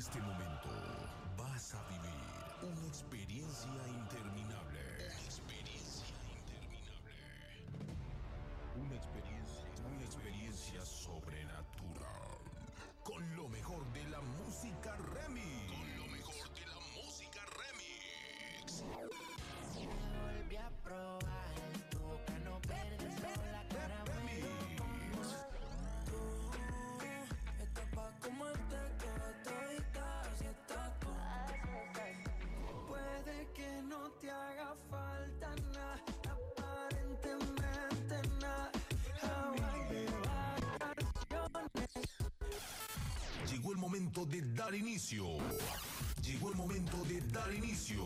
este momento vas a vivir una experiencia interminable. Una experiencia interminable. Una experiencia, una experiencia sobrenatural. Con lo mejor de la música remix. Con lo mejor de la música remix. volví a momento de dar inicio. Llegó el momento de dar inicio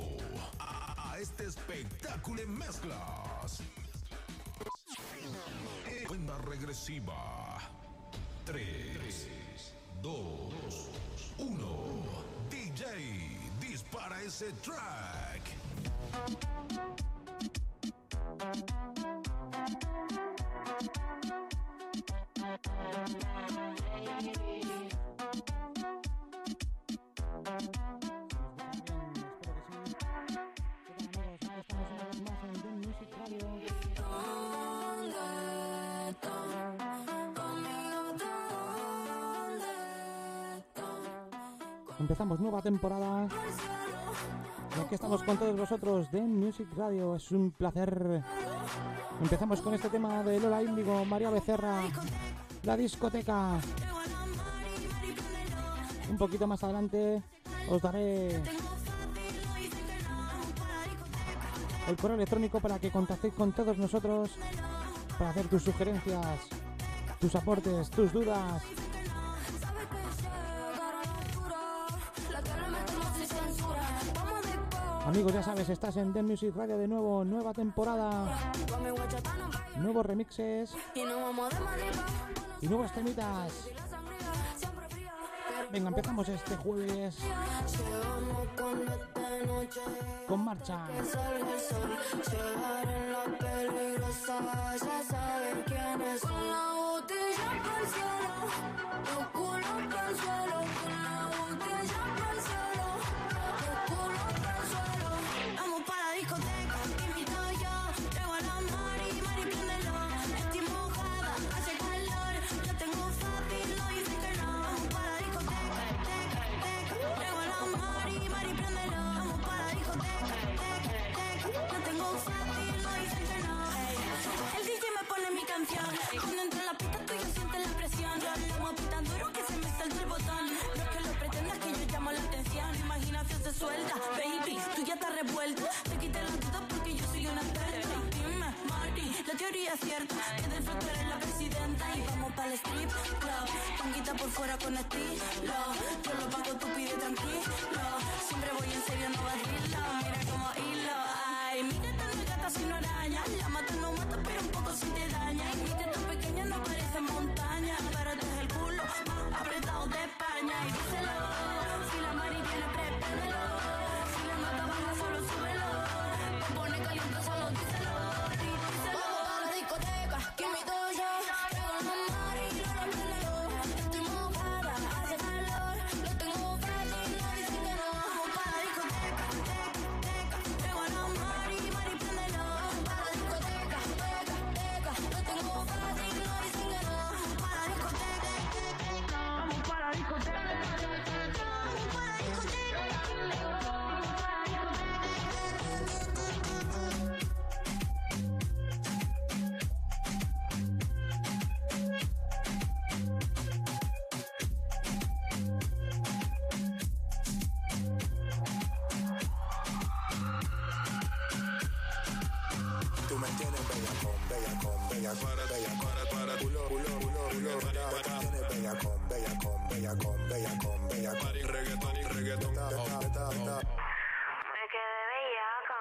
a, a este espectáculo en mezclas. Cuenta regresiva. 3, 2, 1. DJ, dispara ese track. Empezamos nueva temporada. Y aquí estamos con todos vosotros de Music Radio. Es un placer. Empezamos con este tema de Lola Índigo, María Becerra, la discoteca. Un poquito más adelante os daré el correo electrónico para que contactéis con todos nosotros para hacer tus sugerencias, tus aportes, tus dudas. Amigos, ya sabes, estás en The Music Radio de nuevo, nueva temporada, nuevos remixes Y nuevas temitas. la. Venga, empezamos este jueves con con marcha. Que salga Cuando entra en la pista, tú ya sientes la presión. Yo hablamos tan duro que se me salta el botón. No que lo pretendas que yo llamo la atención. Imaginación se suelta, baby, tú ya estás revuelta. Te quité las dudas porque yo soy una experta. Dime, Marty, la teoría es cierta. Que del futuro eres la presidenta. Y vamos para el strip club. Panguita por fuera con estilo. Yo lo pago, tú pide tranquilo. Siempre voy en serio, no vacilo. Mira como hilo. Ay, mira esta no es gata sino araña. La mata no mata, pero un poco sí te daña. No parece montaña. Pero este es el culo más apretado de España. Y díselo, Tú me tienes bellacón, bellacón, bellacón, para, para, culo, culo, culo, culo, para, tienes bellacón, bellacón, bellacón, bellacón, bellacón, reggaetón, reggaetón, ta, ta, ta, ta. Me quedé bellaca.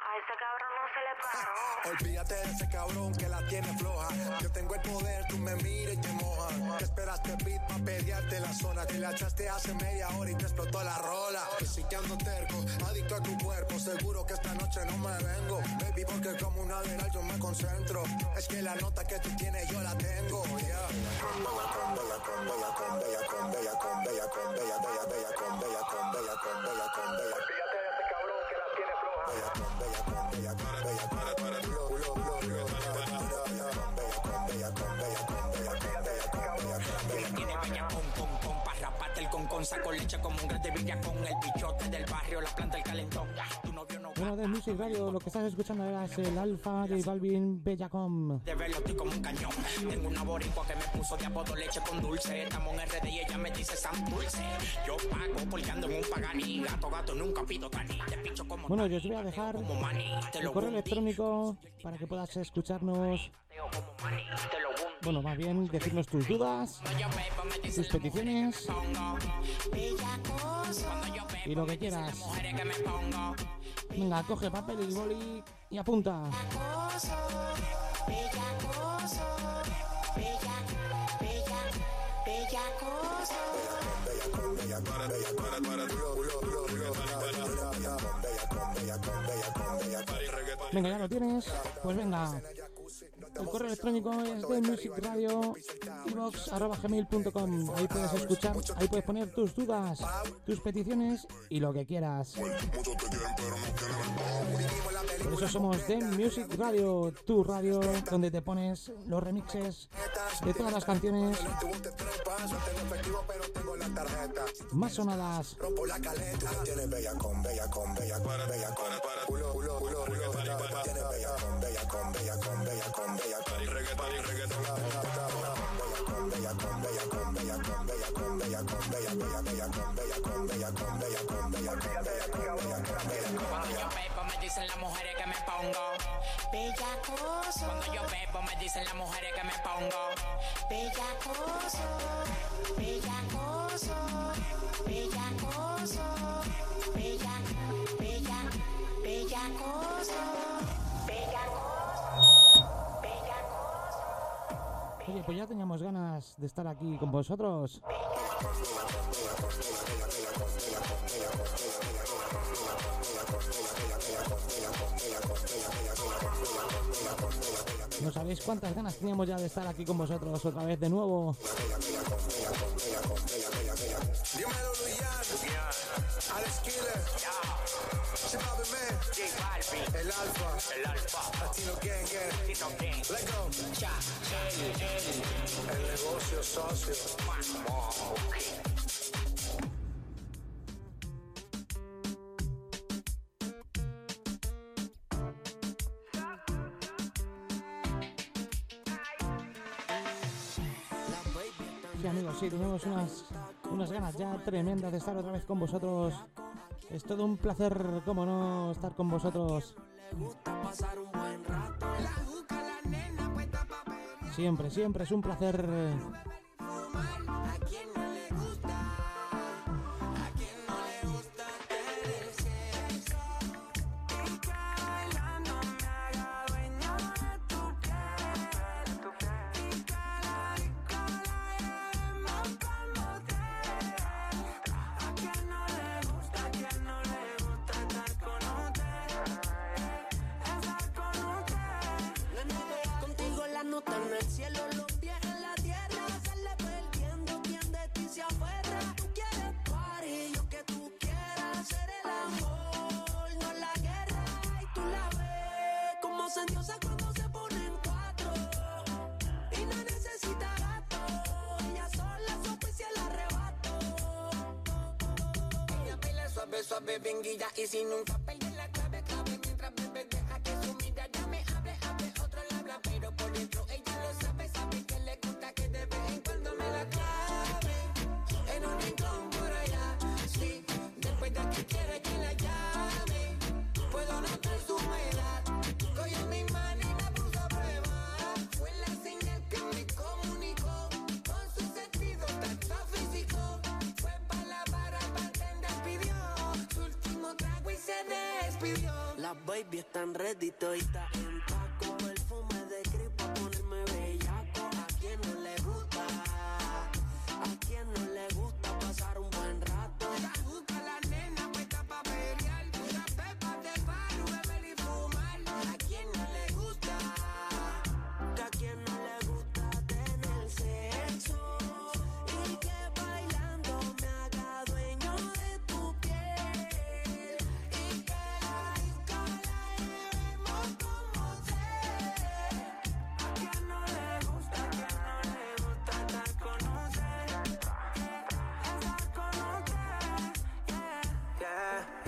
A ese cabrón no se le paró. Olvídate de ese cabrón que la tiene floja. Yo tengo el poder, tú me miras y te mojas. Te esperaste beat pa' pelearte la zona. Te la echaste hace media hora y te explotó la rola. Que si que ando terco, adicto a tu cuerpo. Seguro que esta noche no me vengo. Baby, porque como un aderal yo me concentro. Es que la nota que tú tienes yo la tengo, yeah. Con tiene bella con con con el con con saco leche como un grande villa con el bichote del barrio la planta el calentón tu novio bueno, de Music Radio, lo que estás escuchando era es el Alfa de Balvin Bellacom. de verlo estoy como un cañón. Tengo una boricua que me puso de apodo leche con dulce. Estamos en RD y ella me dice San Dulce. Yo pago porque ando en un paganí. Gato, gato, nunca pido cani. Te picho como Bueno, yo os voy a dejar el correo electrónico para que puedas escucharnos, bueno, más bien decirnos tus dudas, tus peticiones y lo que quieras. Venga, coge papel y boli y apunta. Venga, ya lo tienes. Pues venga. El correo electrónico es de musicradio gmail.com Ahí puedes escuchar, ahí puedes poner tus dudas, tus peticiones y lo que quieras. Por eso somos de Music Radio, tu radio, donde te pones los remixes de todas las canciones más sonadas. Rompo bella con bella con bella con bella con culo tienes bella con bella con bella con bella con bella con reggaetón reggaetón bella con bella con bella con bella con bella con bella bella bella con bella con bella con bella con bella bella bella bella Cuando yo bebo me dicen las mujeres que me pongo. Cuando yo bebo me dicen las mujeres que me pongo. Oye, pues ya teníamos ganas de estar aquí con vosotros. No sabéis cuántas ganas teníamos ya de estar aquí con vosotros otra vez de nuevo. Dímelo Luyan, Alex Killer, Chimabe Man, el Alfa, El alfa, Latino Gang Gang, Tino Gang, Let go, cha, el, el, el negocio socio. Sí, tenemos unas, unas ganas ya tremendas de estar otra vez con vosotros. Es todo un placer, como no, estar con vosotros. Siempre, siempre es un placer. eso a bebenguilla y si nunca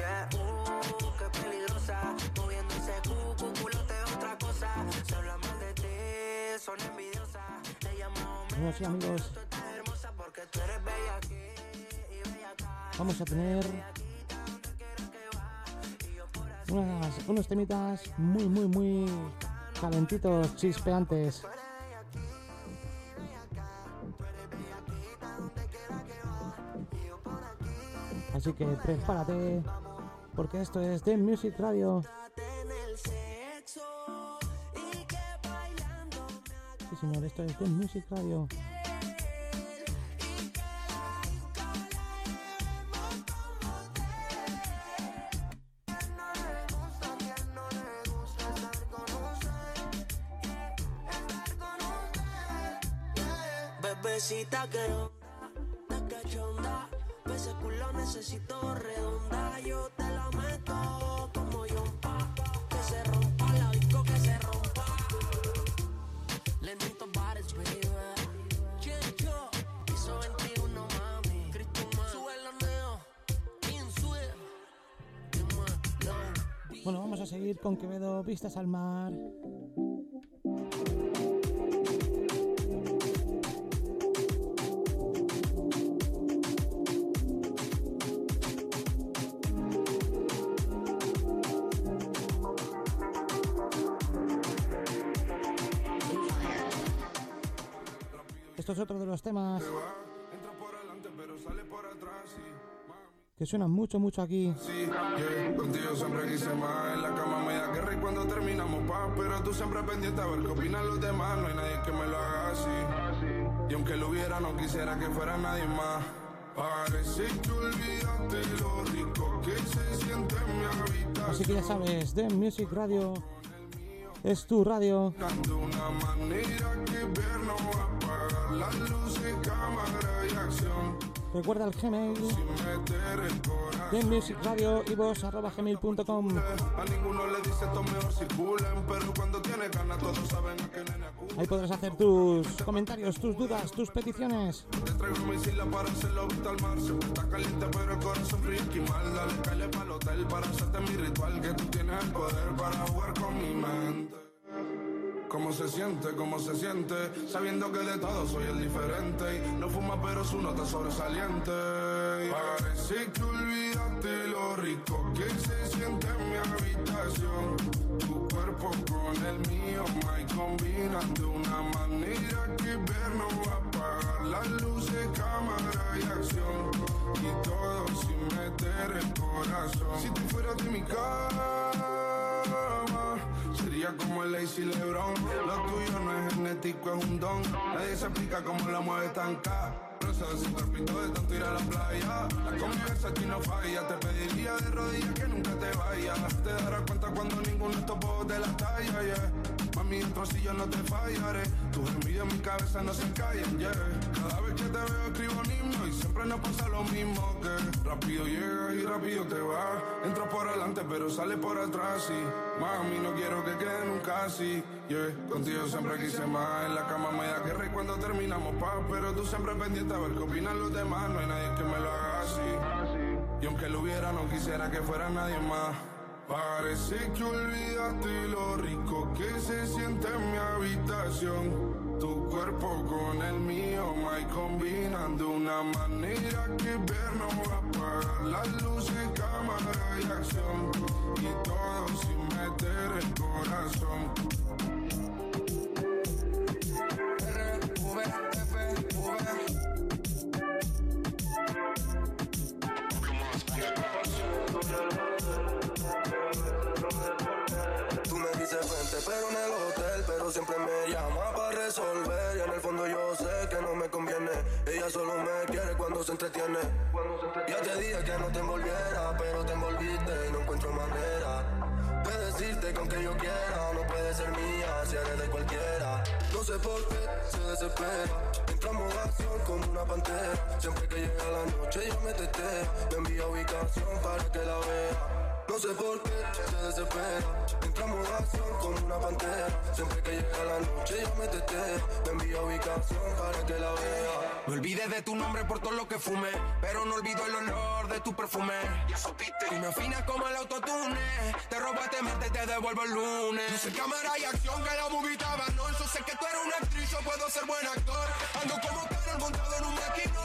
Yeah, uh, qué peligrosa. Moviendo ese cucu, culote otra cosa. Se habla mal de ti, son envidiosas. Ella más o menos tú estás hermosa porque tú eres bella aquí y bella acá. vamos a tener unas- unos temitas muy, muy, muy calentitos, chispeantes. Así que prepárate, porque esto es The Music Radio. Sí, señor, esto es The Music Radio. Bebecita que con Quevedo, Vistas al Mar. Esto es otro de los temas que suenan mucho, mucho aquí. sí, yeah. Pero tú siempre pendiente a ver qué opinan los demás. No hay nadie que me lo haga así. Y aunque lo hubiera, no quisiera que fuera nadie más. Parece que olvidaste lo rico que se siente en mi habitación. Así que ya sabes, The Music Radio es tu radio. Una manera que ver no apagar las luces, cámara y acción. Recuerda el Gmail, Sin meter el The Music Radio y vos arroba gmail.com. Ahí podrás hacer tus comentarios, tus dudas, tus peticiones. Para mi ritual. Que tú tienes el poder para jugar con mi mente. ¿Cómo se siente? ¿Cómo se siente? Sabiendo que de todo soy el diferente. Y no fuma, pero su nota es sobresaliente. Parece que olvidaste lo rico que se siente en mi habitación. Tu cuerpo con el mío, my combinan de una manera que ver no va a apagar las luces, cámara y acción. Y todo sin meter el corazón. Si tú fueras de mi cama, como el Lazy Lebron. Lo tuyo no es genético, es un don. Nadie se explica cómo la mueves tan Rosa sin cuerpito de tanto ir a la playa. La confianza aquí no falla. Te pediría de rodillas que nunca te vayas. Te darás cuenta cuando ninguno de estos de la talla. Dentro si yo no te fallaré. Tus envidias en mi cabeza no se callan, yeah. Cada vez que te veo escribo un y siempre nos pasa lo mismo que rápido llegas y rápido te vas. Entras por adelante pero sales por atrás y mami no quiero que quede nunca así. Yeah. Contigo siempre quise más. En la cama me da guerra y cuando terminamos paz, pero tú siempre pendiente a ver qué opinan los demás. No hay nadie que me lo haga así. Y aunque lo hubiera, no quisiera que fuera nadie más. Parece que olvidaste lo rico que se siente en mi habitación. Tu cuerpo con el mío, my combinan de una manera que ver no va a apagar las luces, cámara y acción. Y todo sin meter el corazón. Dices vente, pero en el hotel, pero siempre me llama para resolver. Y en el fondo yo sé que no me conviene. Ella solo me quiere cuando se entretiene. Ya te dije que no te envolviera, pero te envolviste y no encuentro manera. De decirte que aunque yo quiera, no puede ser mía, si eres de cualquiera. No sé por qué se desespera. Entra en acción como una pantera. Siempre que llega la noche yo me teteo. Me envía ubicación para que la vea. No sé por qué se desespera. Entra en modo acción como pantera. Siempre que llega la noche yo me teteo. Me envía ubicación para que la vea. Me olvidé de tu nombre por todo lo que fumé, pero no olvido el olor de tu perfume. Ya supiste. Y me afinas como el autotune. Te robaste mente, te devuelvo el lunes. No sé cámara y acción que la movie estaba, no. Yo sé que tú eres una actriz, yo puedo ser buen actor. Ando como Carol montado en un maquino,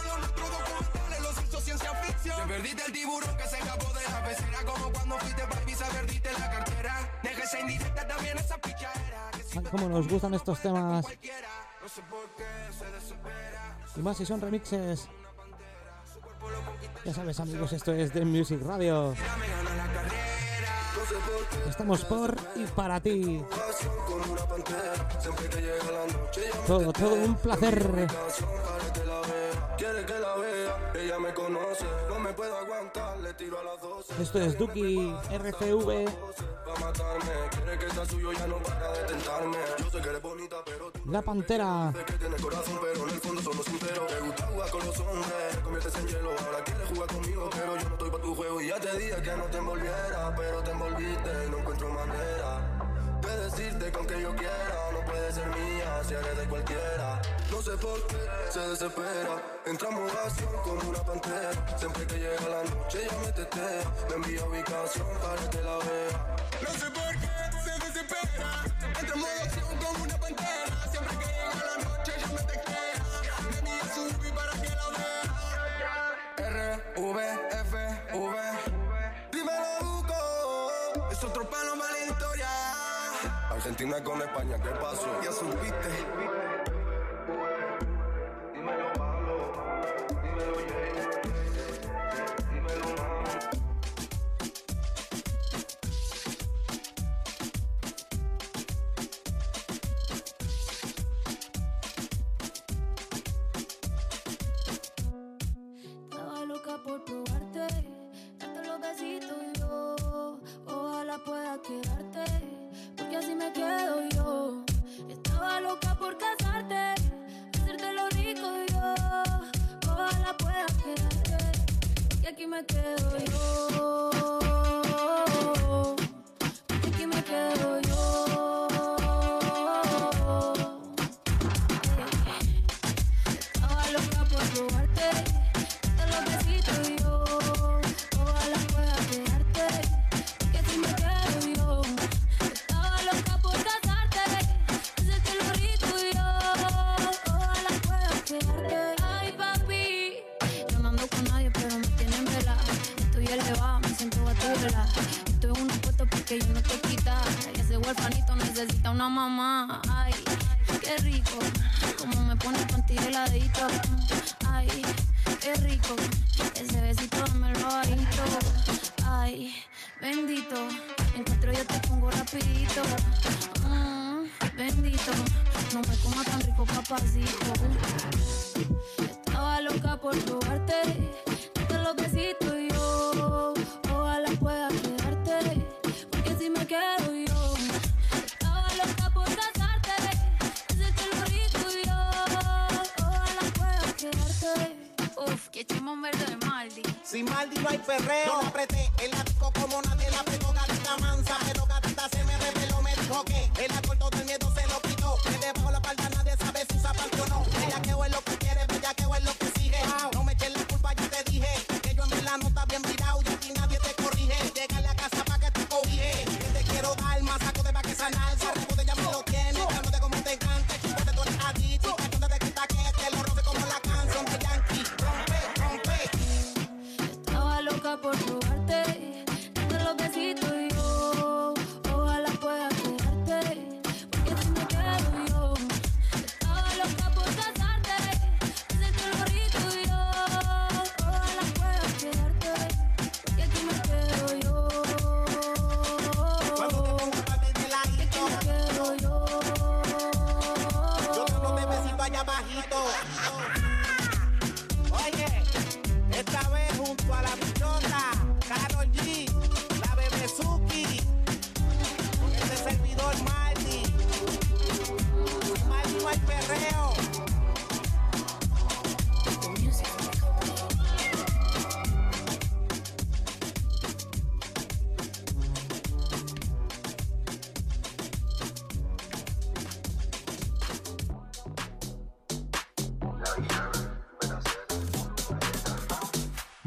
ficción. Te perdiste el tiburón que se escapó de la pecera, como cuando fuiste baby, se perdiste la cartera. Déjese indirecta también esa pichadera. Que si Ay, cómo nos gustan estos temas. cualquiera, no sé por qué se desespera. Y más si son remixes. Ya sabes, amigos, esto es The Music Radio. Estamos por y para ti. Todo, todo un placer. Quiere que la vea, ella me conoce. No me puedo aguantar, le tiro a las 12. Esto es Duki RCV. Pa' matarme, quiere que sea suyo, ya no para de tentarme. Yo sé que eres bonita, pero tú La Pantera. sé que tienes corazón, pero en el fondo somos sinceros. Te gusta jugar con los hombres, te conviertes en hielo. Ahora quieres jugar conmigo, pero yo no estoy pa' tu juego. Y ya te dije que no te envolviera, pero te envolviste y no encuentro manera de decirte que aunque yo quiera, no puede ser mía si eres de cualquiera. No sé por qué se desespera, entramos acción como una pantera. Siempre que llega la noche, ella me tetea, me envía ubicación para que la vea. No sé por qué se desespera, entra en acción como una pantera. Siempre que llega la noche, ella me teclea, me envía su ubi para que la vea. R, V, F, V. Dímelo, Hugo. Es otro palo mala historia. Argentina con España, ¿qué pasó? Ya supiste. Mamá. Ay, qué rico, como me pone contigo heladito. Ay, qué rico, ese besito me lo bajito. Ay, bendito, encuentro yo te pongo rapidito. Mm, bendito, no me coma tan rico papacito. Estaba loca por probarte, Sin Maldi no hay perreo. Yo la apreté en la disco como nadie la apretó. Gatita mansa, pero gatita se me reveló. Me dijo que el alcohol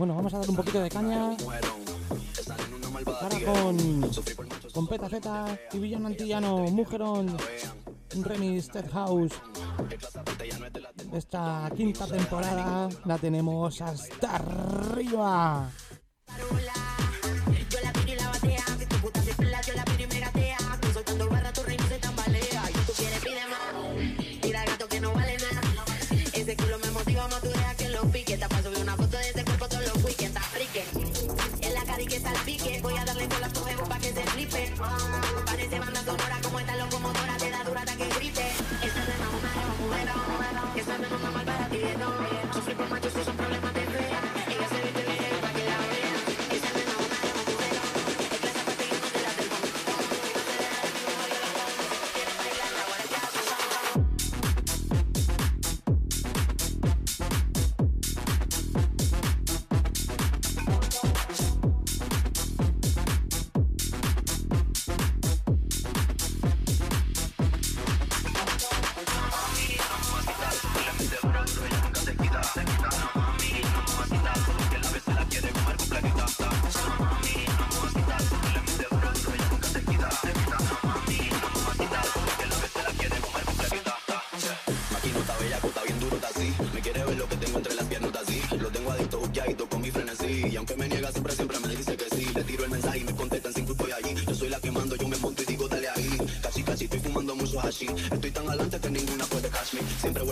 Bueno, vamos a dar un poquito de caña. Ahora con, Peta Z y Villano Antillano, Mujerón, un remix Ted. Esta quinta temporada la tenemos hasta arriba.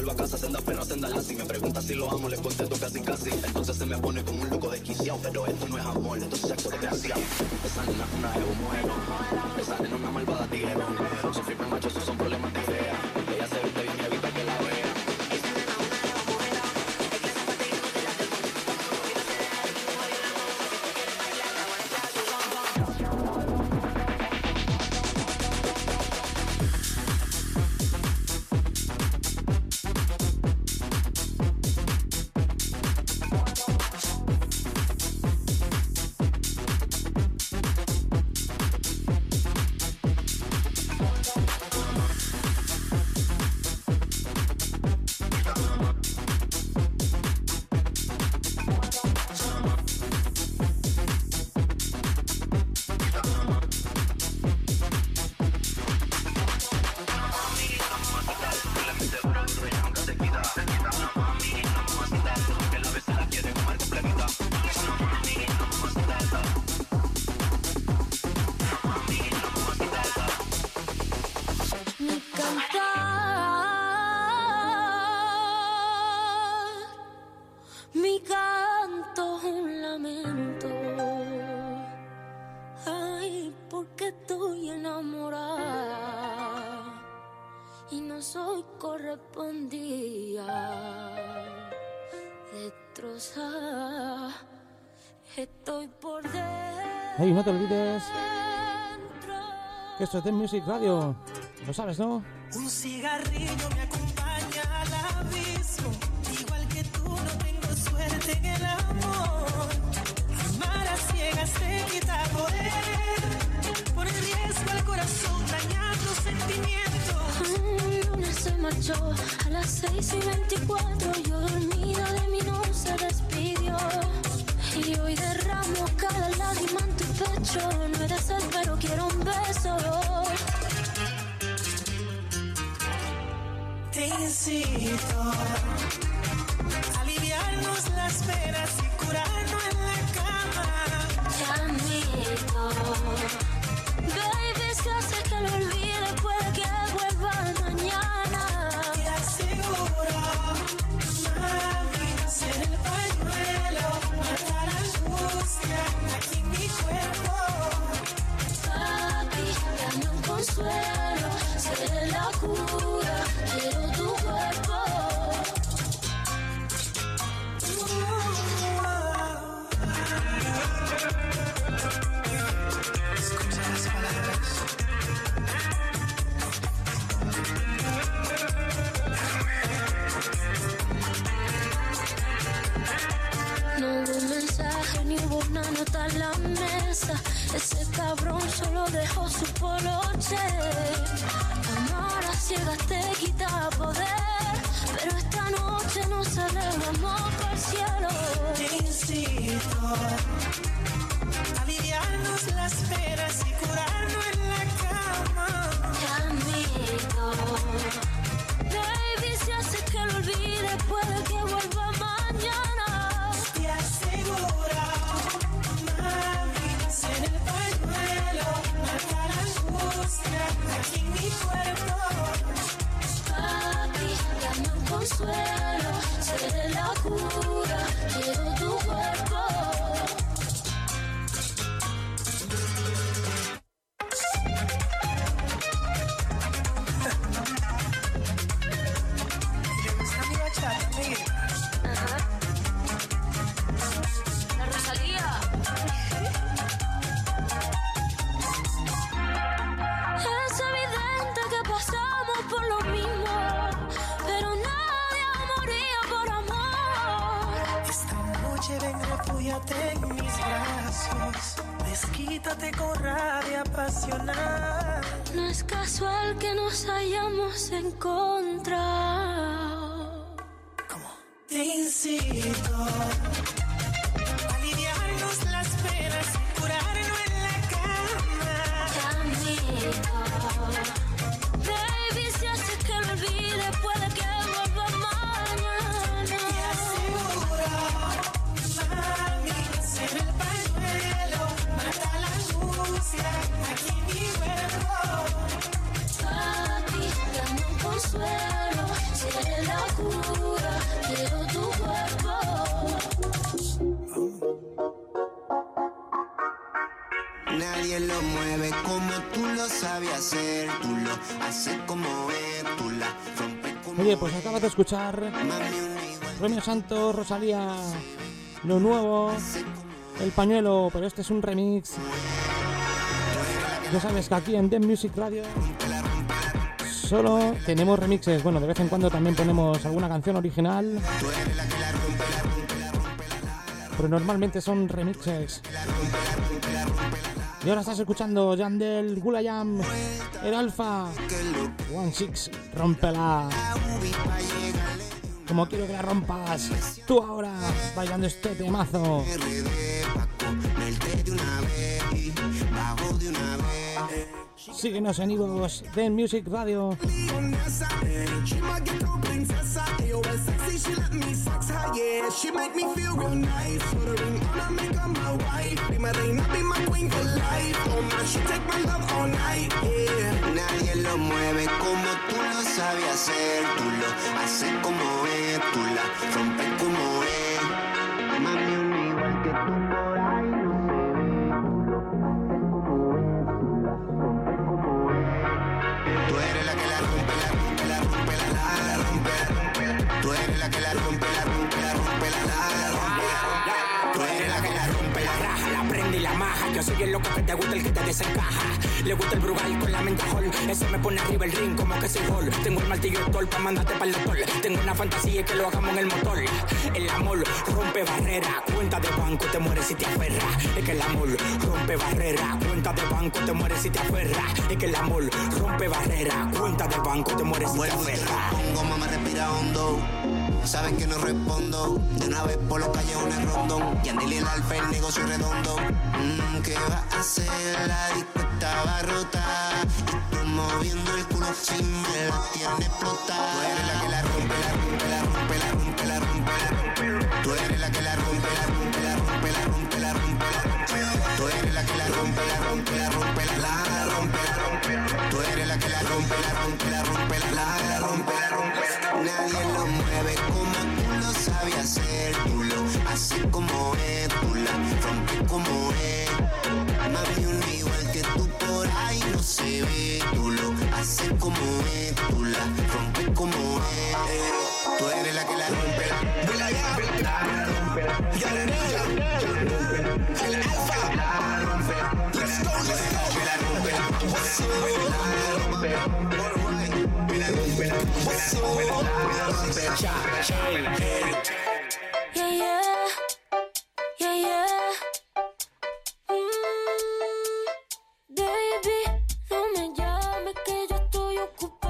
Vuelvo a casa, senda perra, senda lazi. Me pregunta si lo amo, le contesto casi, casi. Entonces se me pone como un loco desquiciado. Pero esto no es amor, Hey, no te olvides que esto es The Music Radio. Lo sabes, ¿no? Un cigarrillo me acompaña al abismo. Igual que tú, no tengo suerte en el amor. Amar a ciegas te quita poder. Pone riesgo el corazón, dañando sentimientos. Un lunes se marchó a las 6 y 24. Yo dormida de mí no se despidió. Y hoy derramo cada lágrima en tu pecho. No eres sed, pero quiero un beso. Te incito a aliviarnos las penas y curarnos en la cama. Te admito. Baby, es que hace que lo olvide, puede que vuelva seré la cura, quiero Hubo una nota en la mesa. Ese cabrón solo dejó su poloche. Amar a ciegas te quita poder. Pero esta noche nos celebramos por el cielo. Te aliviarnos las penas y curarnos consuelo, seré la cura, quiero tu cuerpo. Refúgiate en mis brazos. Desquítate con rabia apasionada. No es casual que nos hayamos encontrado. Te incito Oye, pues acabas de escuchar Romeo Santos, Rosalía, lo nuevo, el pañuelo, pero este es un remix. Ya sabes que aquí en The Music Radio solo tenemos remixes. Bueno, de vez en cuando también ponemos alguna canción original. Pero normalmente son remixes. Y ahora estás escuchando Yandel, Gulayam, el Alfa, One Six, rompela. Como quiero que la rompas, tú ahora, bailando este temazo. Síguenos en Ivos de Music Radio. Nadie lo mueve como tú lo sabes hacer. Tú lo haces como es, tú la que la rompe, la rompe, la rompe, la la, la rompe. Tú eres la que la rompe, la raja, la prende y la maja. Yo soy el loco que te gusta, el que te desencaja. Le gusta el brugal con la mente hall. Ese me pone arriba el ring como que soy gol. Tengo el martillo tol para mandarte para el doctor. Tengo una fantasía que lo hagamos en el motor. El amor rompe barrera, cuenta de banco, te mueres si te aferras. Es que el amor rompe barrera, cuenta de banco, te mueres si te aferras. Es que el amor rompe barrera, cuenta de banco, te mueres si te aferras. pongo, mamá, respira hondo. Sabes que no respondo. De una vez por los callejones rondón. Yandel y el alfa, el negocio redondo. Mm, ¿Qué va a hacer? La disco estaba rota. Y tú moviendo el culo si me la tiene explotada. Tú eres la que la rompe, la rompe, la rompe, la rompe, la rompe, la rompe. Tú eres la que la rompe, la rompe, la rompe, la rompe, la rompe, la rompe. Tú eres la que la rompe, la rompe, la rompe, la rompe, la rompe. Tú eres la que la rompe, la rompe, la rompe, la rompe, mueve como tú lo sabes hacer. Tú lo haces como es, tú la rompes como es. Mami, un igual que tú por ahí no se ve. Tú lo como es, tú la rompes como es. Tú eres la que la rompe. La rompe, la rompe. El alfa. La rompe. Let's. La rompe. La rompe. La rompe.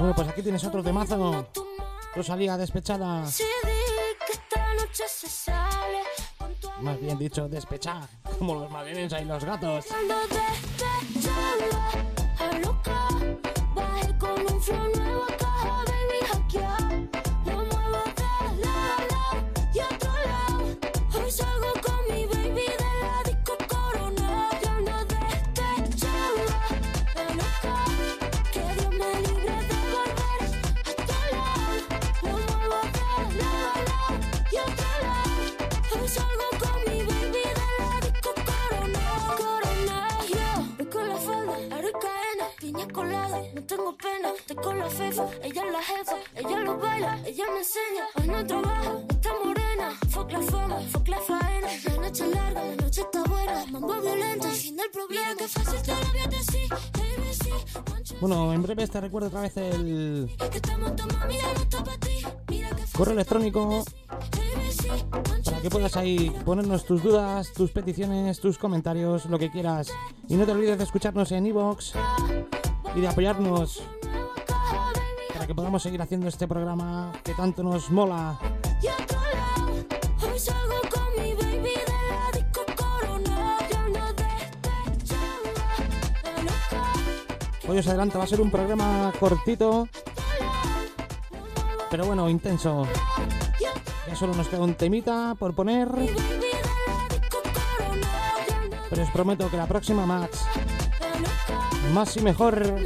Bueno, pues aquí tienes otro temazo. Rosalía despechada. Más bien dicho, despechada. Como los madrileños y los gatos. Cuando con un. Bueno, en breve te recuerdo otra vez el correo electrónico para que puedas ahí ponernos tus dudas, tus peticiones, tus comentarios, lo que quieras. Y no te olvides de escucharnos en iVoox y de apoyarnos para que podamos seguir haciendo este programa que tanto nos mola. Hoy os adelanto, va a ser un programa cortito, pero bueno, intenso. Ya solo nos queda un temita por poner, pero os prometo que la próxima más, más y mejor.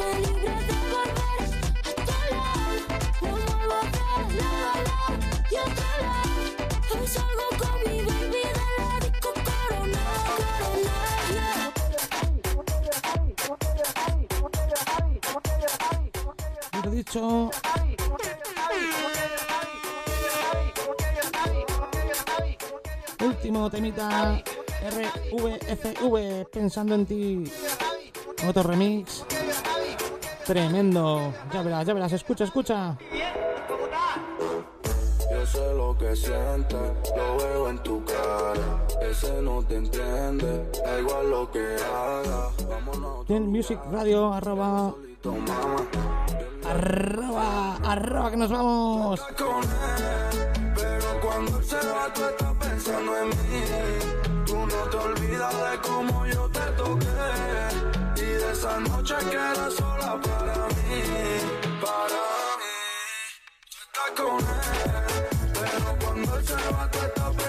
Dicho, último temita RVFV, pensando en ti. Otro remix. Tremendo. Ya verás, ya verás, escucha, escucha. Yo sé lo que sientes, lo veo en tu cara. Ese no te entiende, da igual lo que haga. Vámonos, Music Radio, arroba. Arroba, arroba, que nos vamos. Pero cuando se va, tú estás pensando en mí. Tú no te olvidas de cómo yo te toqué. Y de esa noche que era sola para mí. Para mí. Tú estás con él, pero cuando se va, tú estás pensando en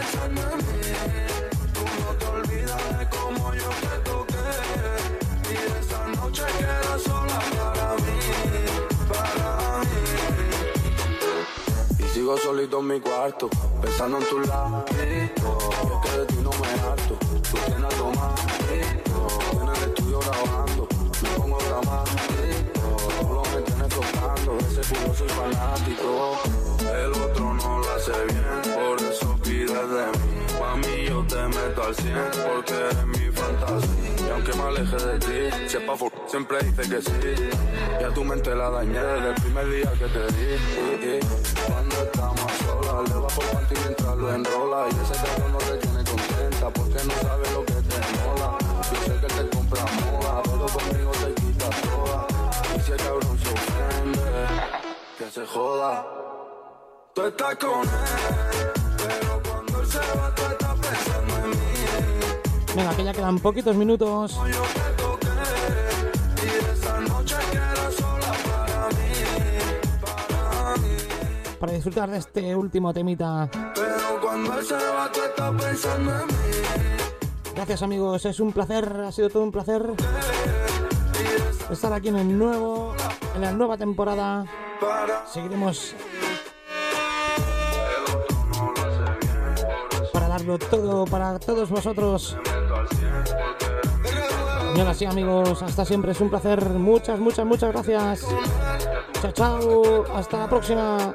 sigo solito en mi cuarto, pensando en tu lado. Y es que de ti no me harto. Tú tienes algo más. Tienes el estudio grabando. Me pongo dramático. Tú lo me tienes tocando. Ese culo soy fanático. El otro no lo hace bien. Por eso pides de mí. Mami, yo te meto al 100 porque eres mi fantasía. Y aunque me aleje de ti, sepa siempre dice que sí. Ya tu mente la dañé desde el primer día que te di. Cuando estamos a solas, le va por panty mientras lo enrola. Y ese cabrón no te tiene contenta porque no sabe lo que te mola. Yo sé que te compra moda, pero conmigo te quita toda. Y si el cabrón se ofende, que se joda. Tú estás con él, pero cuando él se va, Venga, que ya quedan poquitos minutos. Para disfrutar de este último temita. Gracias amigos, es un placer, ha sido todo un placer estar aquí en el nuevo, en la nueva temporada. Seguiremos para darlo todo para todos vosotros. Y sí amigos, hasta siempre, es un placer. Muchas, muchas, muchas gracias. Chao, chao, hasta la próxima.